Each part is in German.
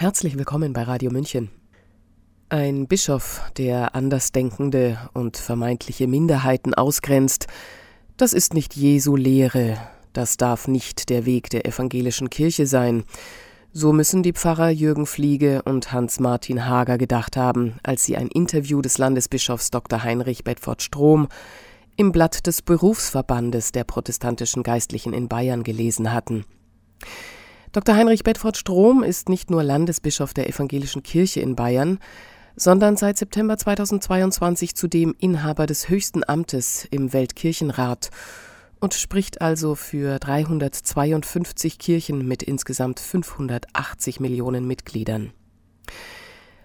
Herzlich willkommen bei Radio München. Ein Bischof, der Andersdenkende und vermeintliche Minderheiten ausgrenzt, das ist nicht Jesu Lehre, das darf nicht der Weg der evangelischen Kirche sein. So müssen die Pfarrer Jürgen Fliege und Hans-Martin Hager gedacht haben, als sie ein Interview des Landesbischofs Dr. Heinrich Bedford Strom im Blatt des Berufsverbandes der protestantischen Geistlichen in Bayern gelesen hatten. Dr. Heinrich Bedford Strom ist nicht nur Landesbischof der Evangelischen Kirche in Bayern, sondern seit September 2022 zudem Inhaber des höchsten Amtes im Weltkirchenrat und spricht also für 352 Kirchen mit insgesamt 580 Millionen Mitgliedern.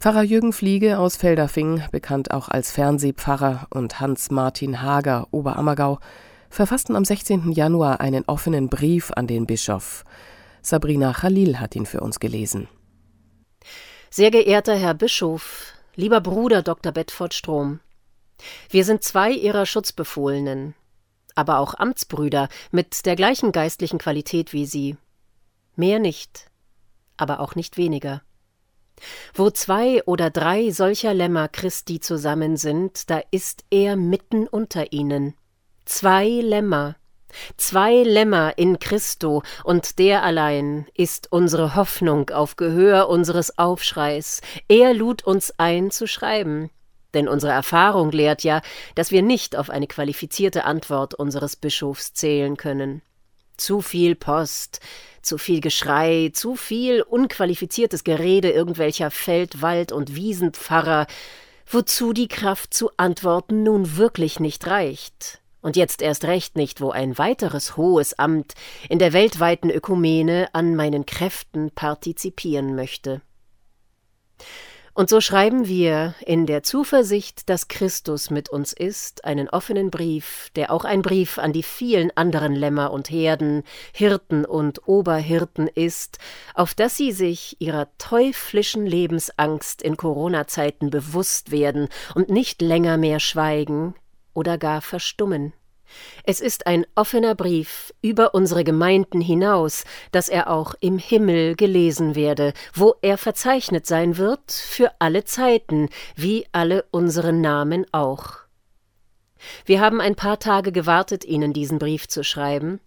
Pfarrer Jürgen Fliege aus Feldafing, bekannt auch als Fernsehpfarrer, und Hans-Martin Hager, Oberammergau, verfassten am 16. Januar einen offenen Brief an den Bischof. Sabrina Khalil hat ihn für uns gelesen. Sehr geehrter Herr Bischof, lieber Bruder Dr. Bedford Strom, wir sind zwei Ihrer Schutzbefohlenen, aber auch Amtsbrüder mit der gleichen geistlichen Qualität wie Sie. Mehr nicht, aber auch nicht weniger. Wo zwei oder drei solcher Lämmer Christi zusammen sind, da ist er mitten unter ihnen. Zwei Lämmer, Zwei Lämmer in Christo, und der allein ist unsere Hoffnung auf Gehör unseres Aufschreis. Er lud uns ein zu schreiben. Denn unsere Erfahrung lehrt ja, dass wir nicht auf eine qualifizierte Antwort unseres Bischofs zählen können. Zu viel Post, zu viel Geschrei, zu viel unqualifiziertes Gerede irgendwelcher Feld-, Wald- und Wiesenpfarrer, wozu die Kraft zu antworten nun wirklich nicht reicht. Und jetzt erst recht nicht, wo ein weiteres hohes Amt in der weltweiten Ökumene an meinen Kräften partizipieren möchte. Und so schreiben wir in der Zuversicht, dass Christus mit uns ist, einen offenen Brief, der auch ein Brief an die vielen anderen Lämmer und Herden, Hirten und Oberhirten ist, auf dass sie sich ihrer teuflischen Lebensangst in Corona-Zeiten bewusst werden und nicht länger mehr schweigen, oder gar verstummen. Es ist ein offener Brief über unsere Gemeinden hinaus, dass er auch im Himmel gelesen werde, wo er verzeichnet sein wird für alle Zeiten, wie alle unsere Namen auch. Wir haben ein paar Tage gewartet, Ihnen diesen Brief zu schreiben,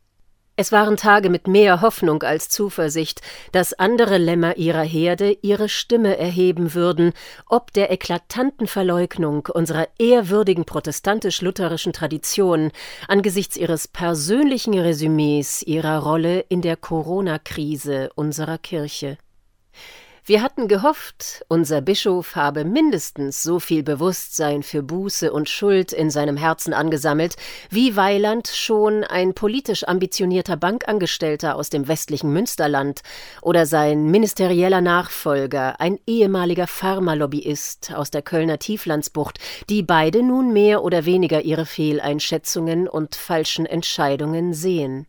es waren Tage mit mehr Hoffnung als Zuversicht, dass andere Lämmer ihrer Herde ihre Stimme erheben würden, ob der eklatanten Verleugnung unserer ehrwürdigen protestantisch-lutherischen Tradition angesichts ihres persönlichen Resümees ihrer Rolle in der Corona-Krise unserer Kirche. Wir hatten gehofft, unser Bischof habe mindestens so viel Bewusstsein für Buße und Schuld in seinem Herzen angesammelt, wie Weiland schon ein politisch ambitionierter Bankangestellter aus dem westlichen Münsterland oder sein ministerieller Nachfolger, ein ehemaliger Pharmalobbyist aus der Kölner Tieflandsbucht, die beide nun mehr oder weniger ihre Fehleinschätzungen und falschen Entscheidungen sehen.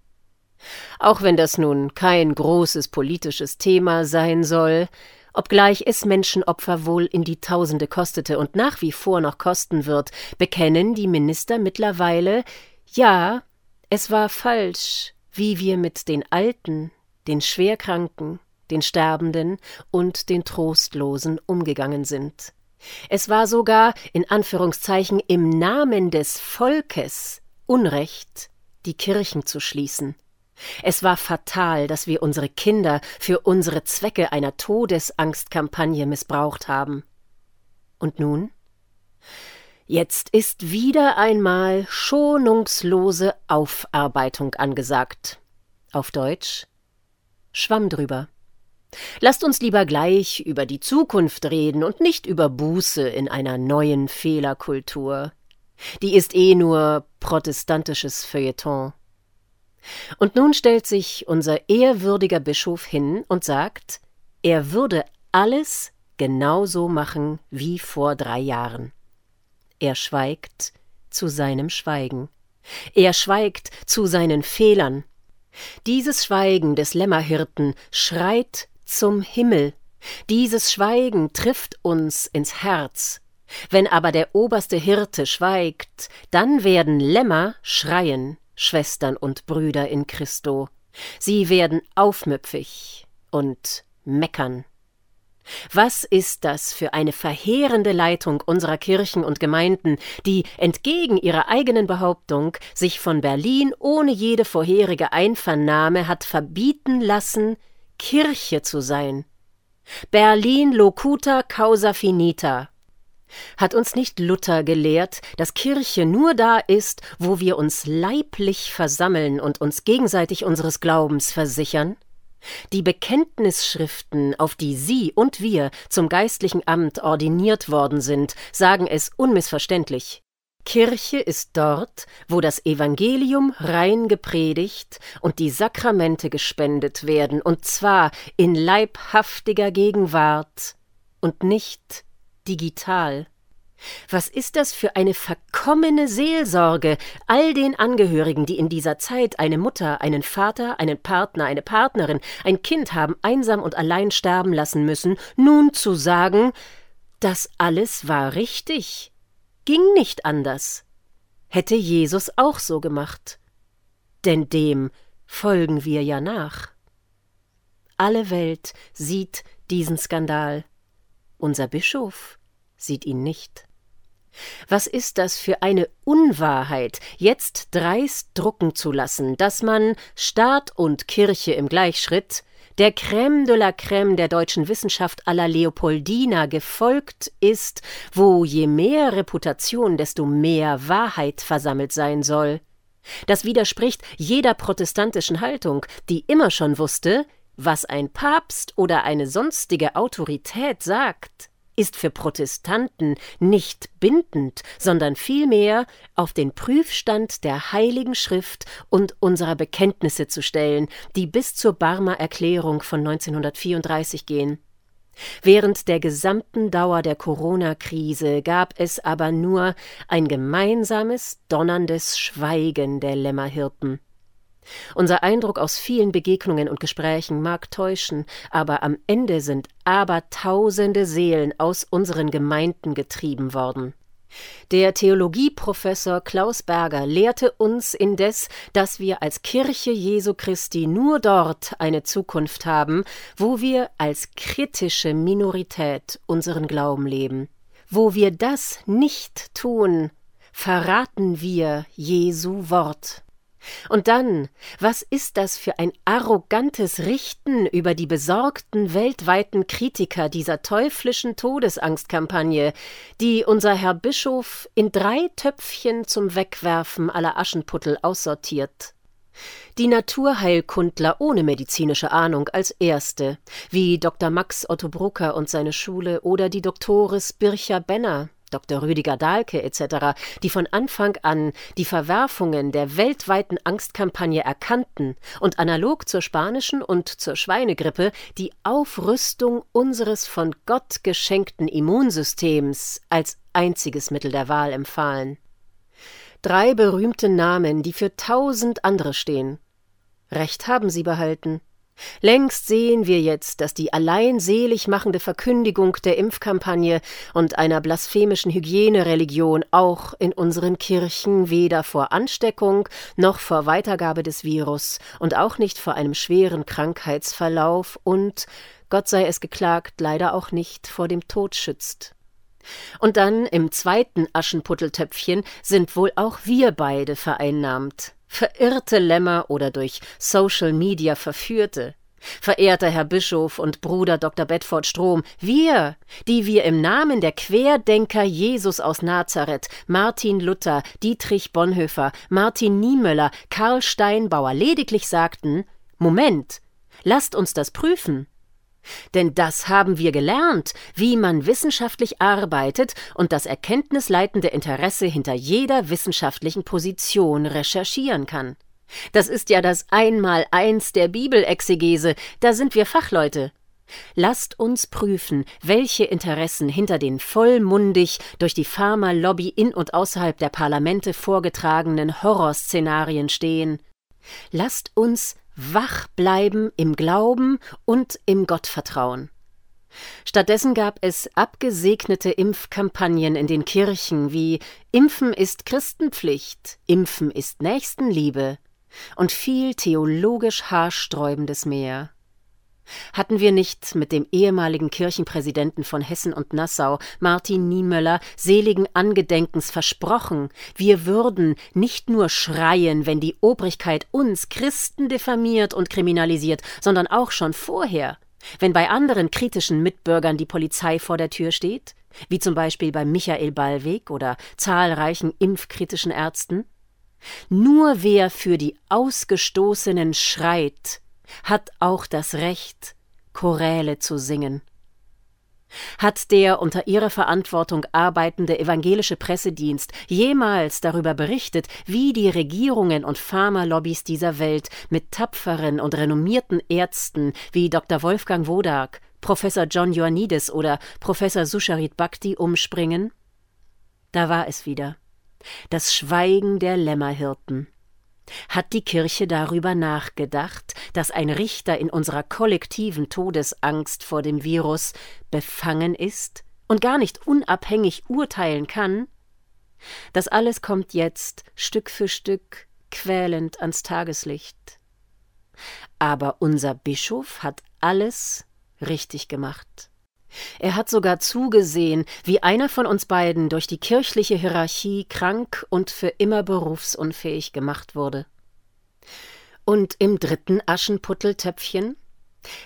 Auch wenn das nun kein großes politisches Thema sein soll, obgleich es Menschenopfer wohl in die Tausende kostete und nach wie vor noch kosten wird, bekennen die Minister mittlerweile, ja, es war falsch, wie wir mit den Alten, den Schwerkranken, den Sterbenden und den Trostlosen umgegangen sind. Es war sogar, in Anführungszeichen, im Namen des Volkes Unrecht, die Kirchen zu schließen. Es war fatal, dass wir unsere Kinder für unsere Zwecke einer Todesangstkampagne missbraucht haben. Und nun? Jetzt ist wieder einmal schonungslose Aufarbeitung angesagt. Auf Deutsch Schwamm drüber. Lasst uns lieber gleich über die Zukunft reden und nicht über Buße in einer neuen Fehlerkultur. Die ist eh nur protestantisches Feuilleton. Und nun stellt sich unser ehrwürdiger Bischof hin und sagt, er würde alles genauso machen wie vor drei Jahren. Er schweigt zu seinem Schweigen. Er schweigt zu seinen Fehlern. Dieses Schweigen des Lämmerhirten schreit zum Himmel. Dieses Schweigen trifft uns ins Herz. Wenn aber der oberste Hirte schweigt, dann werden Lämmer schreien Schwestern und Brüder in Christo. Sie werden aufmüpfig und meckern. Was ist das für eine verheerende Leitung unserer Kirchen und Gemeinden, die entgegen ihrer eigenen Behauptung sich von Berlin ohne jede vorherige Einvernahme hat verbieten lassen, Kirche zu sein. Berlin locuta causa finita. Hat uns nicht Luther gelehrt, dass Kirche nur da ist, wo wir uns leiblich versammeln und uns gegenseitig unseres Glaubens versichern? Die Bekenntnisschriften, auf die Sie und wir zum geistlichen Amt ordiniert worden sind, sagen es unmissverständlich. Kirche ist dort, wo das Evangelium rein gepredigt und die Sakramente gespendet werden, und zwar in leibhaftiger Gegenwart und nicht digital. Was ist das für eine verkommene Seelsorge, all den Angehörigen, die in dieser Zeit eine Mutter, einen Vater, einen Partner, eine Partnerin, ein Kind haben einsam und allein sterben lassen müssen, nun zu sagen, das alles war richtig, ging nicht anders. Hätte Jesus auch so gemacht. Denn dem folgen wir ja nach. Alle Welt sieht diesen Skandal. Unser Bischof sieht ihn nicht. Was ist das für eine Unwahrheit, jetzt dreist drucken zu lassen, dass man Staat und Kirche im Gleichschritt der Crème de la Crème der deutschen Wissenschaft aller Leopoldina gefolgt ist, wo je mehr Reputation, desto mehr Wahrheit versammelt sein soll. Das widerspricht jeder protestantischen Haltung, die immer schon wusste, was ein Papst oder eine sonstige Autorität sagt ist für Protestanten nicht bindend, sondern vielmehr auf den Prüfstand der Heiligen Schrift und unserer Bekenntnisse zu stellen, die bis zur Barmer Erklärung von 1934 gehen. Während der gesamten Dauer der Corona-Krise gab es aber nur ein gemeinsames, donnerndes Schweigen der Lämmerhirten. Unser Eindruck aus vielen Begegnungen und Gesprächen mag täuschen, aber am Ende sind abertausende Seelen aus unseren Gemeinden getrieben worden. Der Theologieprofessor Klaus Berger lehrte uns indes, dass wir als Kirche Jesu Christi nur dort eine Zukunft haben, wo wir als kritische Minorität unseren Glauben leben. Wo wir das nicht tun, verraten wir Jesu Wort. Und dann, was ist das für ein arrogantes Richten über die besorgten weltweiten Kritiker dieser teuflischen Todesangstkampagne, die unser Herr Bischof in drei Töpfchen zum Wegwerfen aller Aschenputtel aussortiert? Die Naturheilkundler ohne medizinische Ahnung als erste, wie Dr. Max Otto Brucker und seine Schule oder die Doktoris Bircher Benner, Dr. Rüdiger Dahlke etc., die von Anfang an die Verwerfungen der weltweiten Angstkampagne erkannten und analog zur spanischen und zur Schweinegrippe die Aufrüstung unseres von Gott geschenkten Immunsystems als einziges Mittel der Wahl empfahlen. Drei berühmte Namen, die für tausend andere stehen. Recht haben sie behalten. Längst sehen wir jetzt, dass die allein selig machende Verkündigung der Impfkampagne und einer blasphemischen Hygienereligion auch in unseren Kirchen weder vor Ansteckung noch vor Weitergabe des Virus und auch nicht vor einem schweren Krankheitsverlauf und, Gott sei es geklagt, leider auch nicht vor dem Tod schützt. Und dann im zweiten Aschenputteltöpfchen sind wohl auch wir beide vereinnahmt verirrte Lämmer oder durch Social Media verführte. Verehrter Herr Bischof und Bruder Dr. Bedford Strom, wir, die wir im Namen der Querdenker Jesus aus Nazareth, Martin Luther, Dietrich Bonhoeffer, Martin Niemöller, Karl Steinbauer lediglich sagten, Moment, lasst uns das prüfen. Denn das haben wir gelernt, wie man wissenschaftlich arbeitet und das erkenntnisleitende Interesse hinter jeder wissenschaftlichen Position recherchieren kann. Das ist ja das Einmaleins der Bibelexegese, da sind wir Fachleute. Lasst uns prüfen, welche Interessen hinter den vollmundig durch die Pharmalobby in und außerhalb der Parlamente vorgetragenen Horrorszenarien stehen. Lasst uns wach bleiben im Glauben und im Gottvertrauen. Stattdessen gab es abgesegnete Impfkampagnen in den Kirchen wie Impfen ist Christenpflicht, Impfen ist Nächstenliebe und viel theologisch haarsträubendes mehr. Hatten wir nicht mit dem ehemaligen Kirchenpräsidenten von Hessen und Nassau, Martin Niemöller, seligen Angedenkens versprochen, wir würden nicht nur schreien, wenn die Obrigkeit uns Christen diffamiert und kriminalisiert, sondern auch schon vorher, wenn bei anderen kritischen Mitbürgern die Polizei vor der Tür steht, wie zum Beispiel bei Michael Ballweg oder zahlreichen impfkritischen Ärzten? Nur wer für die Ausgestoßenen schreit, hat auch das Recht, Choräle zu singen. Hat der unter ihrer Verantwortung arbeitende evangelische Pressedienst jemals darüber berichtet, wie die Regierungen und Pharmalobbys dieser Welt mit tapferen und renommierten Ärzten wie Dr. Wolfgang Wodak, Professor John Ioannidis oder Professor Susharit Bhakti umspringen? Da war es wieder. Das Schweigen der Lämmerhirten. Hat die Kirche darüber nachgedacht, dass ein Richter in unserer kollektiven Todesangst vor dem Virus befangen ist und gar nicht unabhängig urteilen kann? Das alles kommt jetzt Stück für Stück quälend ans Tageslicht. Aber unser Bischof hat alles richtig gemacht. Er hat sogar zugesehen, wie einer von uns beiden durch die kirchliche Hierarchie krank und für immer berufsunfähig gemacht wurde. Und im dritten Aschenputteltöpfchen?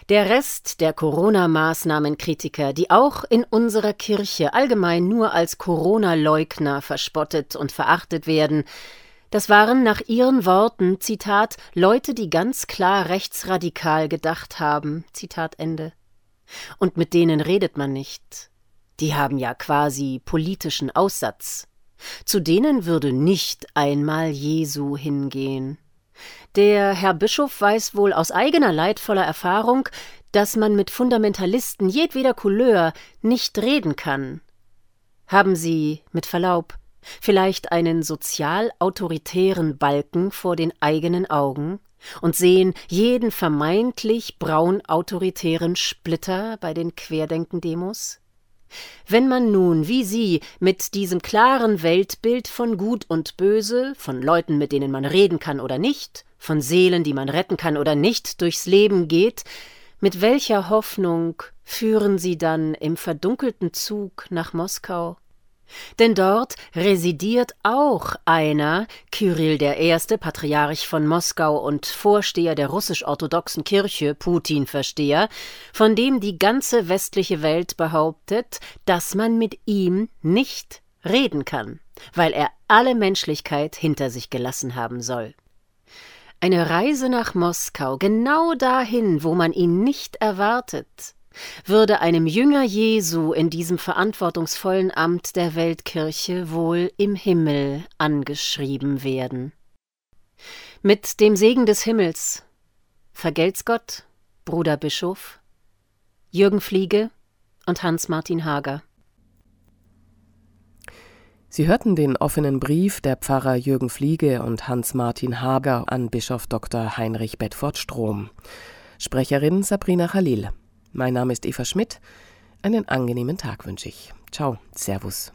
Der Rest der Corona-Maßnahmenkritiker, die auch in unserer Kirche allgemein nur als Corona-Leugner verspottet und verachtet werden, das waren nach ihren Worten, Zitat, Leute, die ganz klar rechtsradikal gedacht haben, Zitat Ende. Und mit denen redet man nicht. Die haben ja quasi politischen Aussatz. Zu denen würde nicht einmal Jesu hingehen. Der Herr Bischof weiß wohl aus eigener leidvoller Erfahrung, dass man mit Fundamentalisten jedweder Couleur nicht reden kann. Haben Sie, mit Verlaub, vielleicht einen sozial autoritären Balken vor den eigenen Augen? Und sehen jeden vermeintlich braun autoritären Splitter bei den Querdenken-Demos? Wenn man nun, wie Sie, mit diesem klaren Weltbild von Gut und Böse, von Leuten, mit denen man reden kann oder nicht, von Seelen, die man retten kann oder nicht, durchs Leben geht, mit welcher Hoffnung führen Sie dann im verdunkelten Zug nach Moskau? Denn dort residiert auch einer, Kyrill I., Patriarch von Moskau und Vorsteher der russisch-orthodoxen Kirche, Putin-Versteher, von dem die ganze westliche Welt behauptet, dass man mit ihm nicht reden kann, weil er alle Menschlichkeit hinter sich gelassen haben soll. Eine Reise nach Moskau, genau dahin, wo man ihn nicht erwartet, würde einem Jünger Jesu in diesem verantwortungsvollen Amt der Weltkirche wohl im Himmel angeschrieben werden. Mit dem Segen des Himmels vergelt's Gott, Bruder Bischof, Jürgen Fliege und Hans-Martin Hager. Sie hörten den offenen Brief der Pfarrer Jürgen Fliege und Hans-Martin Hager an Bischof Dr. Heinrich Bedford Strom. Sprecherin Sabrina Khalil. Mein Name ist Eva Schmidt. Einen angenehmen Tag wünsche ich. Ciao, Servus.